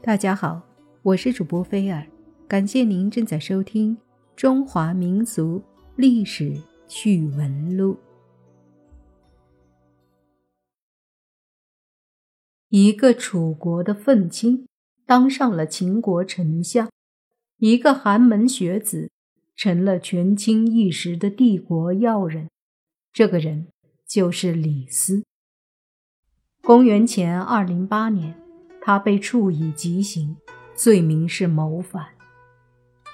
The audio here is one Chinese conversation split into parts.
大家好，我是主播菲尔，感谢您正在收听《中华民族历史趣闻录》。一个楚国的愤青当上了秦国丞相，一个寒门学子成了权倾一时的帝国要人。这个人就是李斯。公元前二零八年。他被处以极刑，罪名是谋反。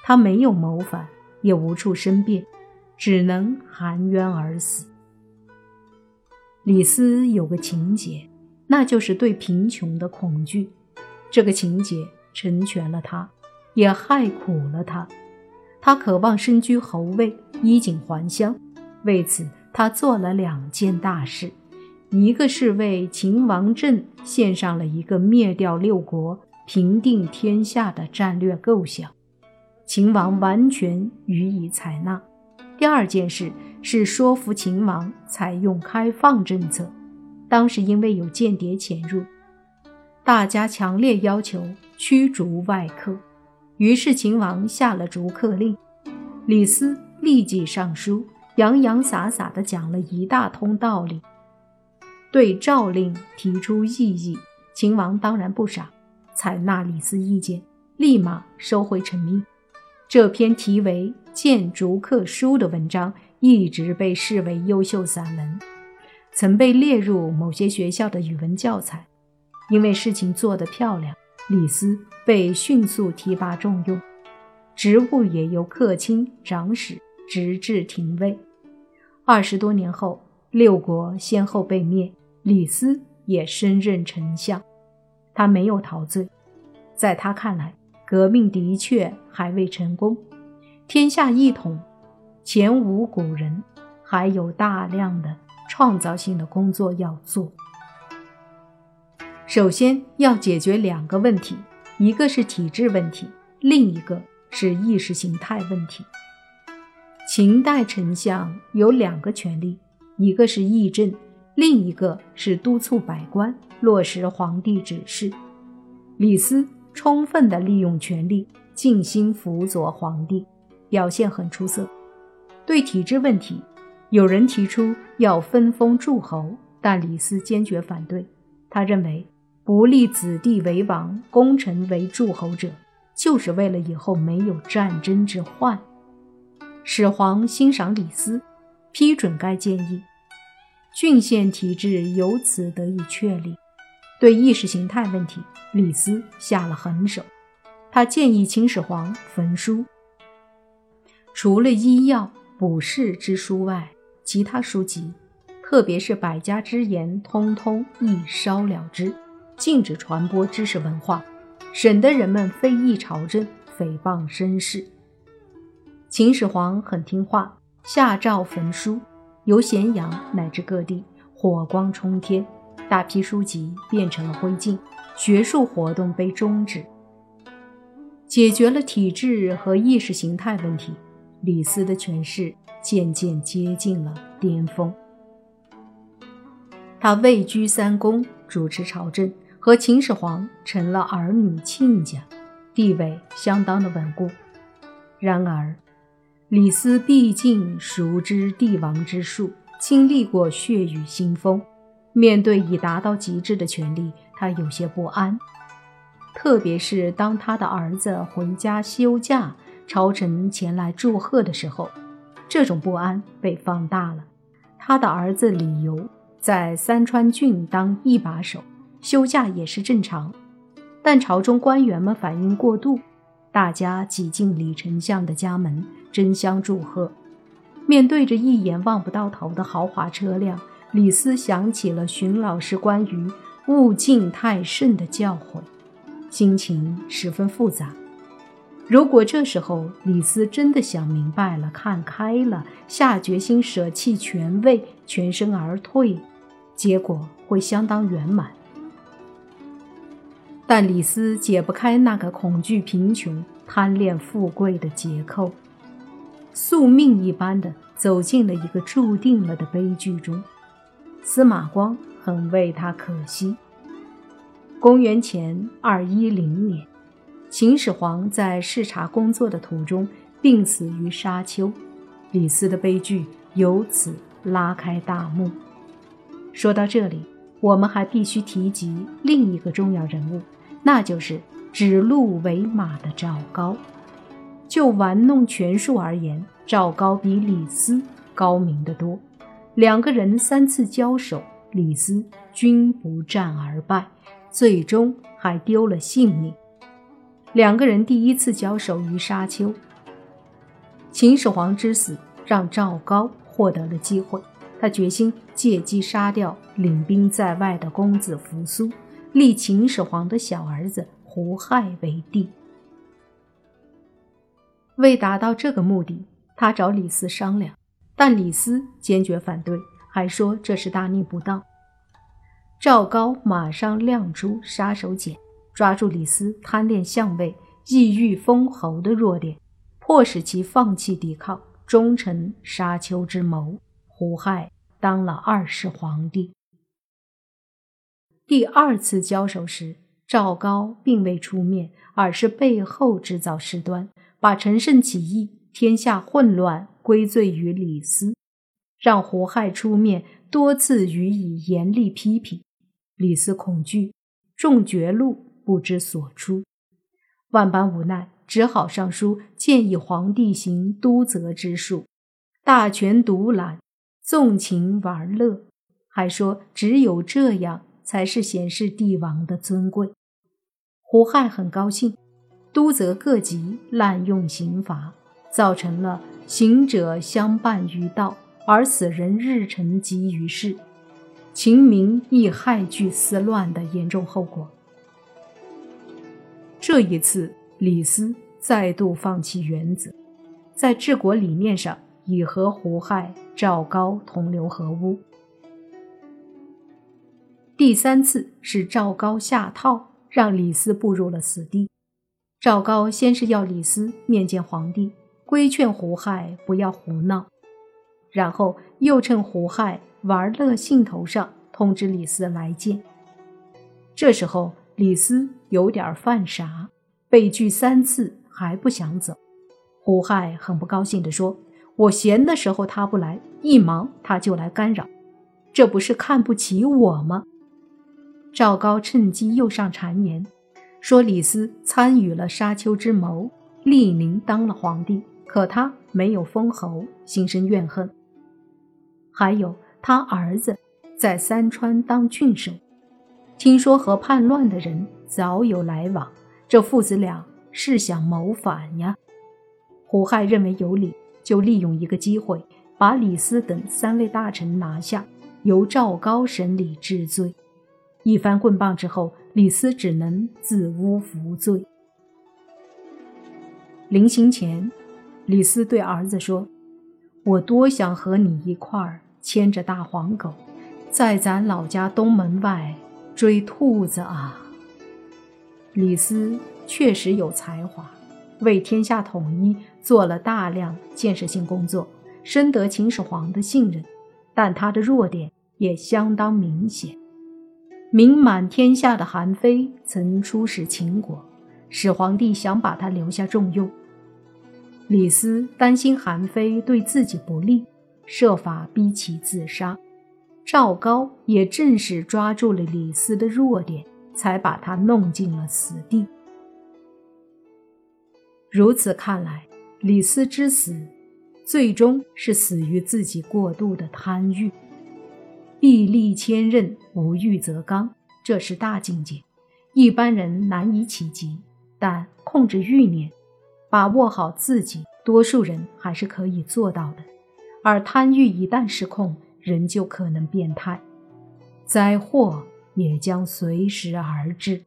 他没有谋反，也无处申辩，只能含冤而死。李斯有个情节，那就是对贫穷的恐惧。这个情节成全了他，也害苦了他。他渴望身居侯位，衣锦还乡。为此，他做了两件大事。一个是为秦王政献上了一个灭掉六国、平定天下的战略构想，秦王完全予以采纳。第二件事是说服秦王采用开放政策。当时因为有间谍潜入，大家强烈要求驱逐外客，于是秦王下了逐客令。李斯立即上书，洋洋洒洒地讲了一大通道理。对诏令提出异议，秦王当然不傻，采纳李斯意见，立马收回成命。这篇题为《谏逐客书》的文章一直被视为优秀散文，曾被列入某些学校的语文教材。因为事情做得漂亮，李斯被迅速提拔重用，职务也由客卿、长史直至廷尉。二十多年后，六国先后被灭。李斯也升任丞相，他没有陶醉。在他看来，革命的确还未成功，天下一统，前无古人，还有大量的创造性的工作要做。首先要解决两个问题，一个是体制问题，另一个是意识形态问题。秦代丞相有两个权利，一个是议政。另一个是督促百官落实皇帝指示，李斯充分地利用权力，尽心辅佐皇帝，表现很出色。对体制问题，有人提出要分封诸侯，但李斯坚决反对。他认为，不立子弟为王，功臣为诸侯者，就是为了以后没有战争之患。始皇欣赏李斯，批准该建议。郡县体制由此得以确立。对意识形态问题，李斯下了狠手。他建议秦始皇焚书，除了医药卜筮之书外，其他书籍，特别是百家之言，通通一烧了之，禁止传播知识文化，省得人们非议朝政、诽谤绅士。秦始皇很听话，下诏焚书。由咸阳乃至各地，火光冲天，大批书籍变成了灰烬，学术活动被终止。解决了体制和意识形态问题，李斯的权势渐渐接近了巅峰。他位居三公，主持朝政，和秦始皇成了儿女亲家，地位相当的稳固。然而，李斯毕竟熟知帝王之术，经历过血雨腥风，面对已达到极致的权力，他有些不安。特别是当他的儿子回家休假，朝臣前来祝贺的时候，这种不安被放大了。他的儿子李由在三川郡当一把手，休假也是正常，但朝中官员们反应过度。大家挤进李丞相的家门，争相祝贺。面对着一眼望不到头的豪华车辆，李斯想起了荀老师关于“物竞太甚”的教诲，心情十分复杂。如果这时候李斯真的想明白了、看开了，下决心舍弃权位、全身而退，结果会相当圆满。但李斯解不开那个恐惧贫穷、贪恋富贵的结扣，宿命一般的走进了一个注定了的悲剧中。司马光很为他可惜。公元前二一零年，秦始皇在视察工作的途中病死于沙丘，李斯的悲剧由此拉开大幕。说到这里，我们还必须提及另一个重要人物，那就是指鹿为马的赵高。就玩弄权术而言，赵高比李斯高明得多。两个人三次交手，李斯均不战而败，最终还丢了性命。两个人第一次交手于沙丘。秦始皇之死让赵高获得了机会，他决心借机杀掉领兵在外的公子扶苏，立秦始皇的小儿子胡亥为帝。为达到这个目的，他找李斯商量，但李斯坚决反对，还说这是大逆不道。赵高马上亮出杀手锏，抓住李斯贪恋相位、意欲封侯的弱点，迫使其放弃抵抗，忠臣沙丘之谋。胡亥当了二世皇帝。第二次交手时，赵高并未出面，而是背后制造事端。把陈胜起义、天下混乱归罪于李斯，让胡亥出面多次予以严厉批评。李斯恐惧，中绝路，不知所出，万般无奈，只好上书建议皇帝行都责之术，大权独揽，纵情玩乐，还说只有这样才是显示帝王的尊贵。胡亥很高兴。都责各级滥用刑罚，造成了行者相伴于道，而死人日沉积于世，秦民亦害惧思乱的严重后果。这一次，李斯再度放弃原则，在治国理念上已和胡亥、赵高同流合污。第三次是赵高下套，让李斯步入了死地。赵高先是要李斯面见皇帝，规劝胡亥不要胡闹，然后又趁胡亥玩乐兴头上，通知李斯来见。这时候李斯有点犯傻，被拒三次还不想走。胡亥很不高兴地说：“我闲的时候他不来，一忙他就来干扰，这不是看不起我吗？”赵高趁机又上谗言。说李斯参与了沙丘之谋，立宁当了皇帝，可他没有封侯，心生怨恨。还有他儿子在三川当郡守，听说和叛乱的人早有来往，这父子俩是想谋反呀。胡亥认为有理，就利用一个机会，把李斯等三位大臣拿下，由赵高审理治罪。一番棍棒之后。李斯只能自污服罪。临行前，李斯对儿子说：“我多想和你一块儿牵着大黄狗，在咱老家东门外追兔子啊！”李斯确实有才华，为天下统一做了大量建设性工作，深得秦始皇的信任。但他的弱点也相当明显。名满天下的韩非曾出使秦国，始皇帝想把他留下重用。李斯担心韩非对自己不利，设法逼其自杀。赵高也正是抓住了李斯的弱点，才把他弄进了死地。如此看来，李斯之死，最终是死于自己过度的贪欲。壁立千仞，无欲则刚，这是大境界，一般人难以企及。但控制欲念，把握好自己，多数人还是可以做到的。而贪欲一旦失控，人就可能变态，灾祸也将随时而至。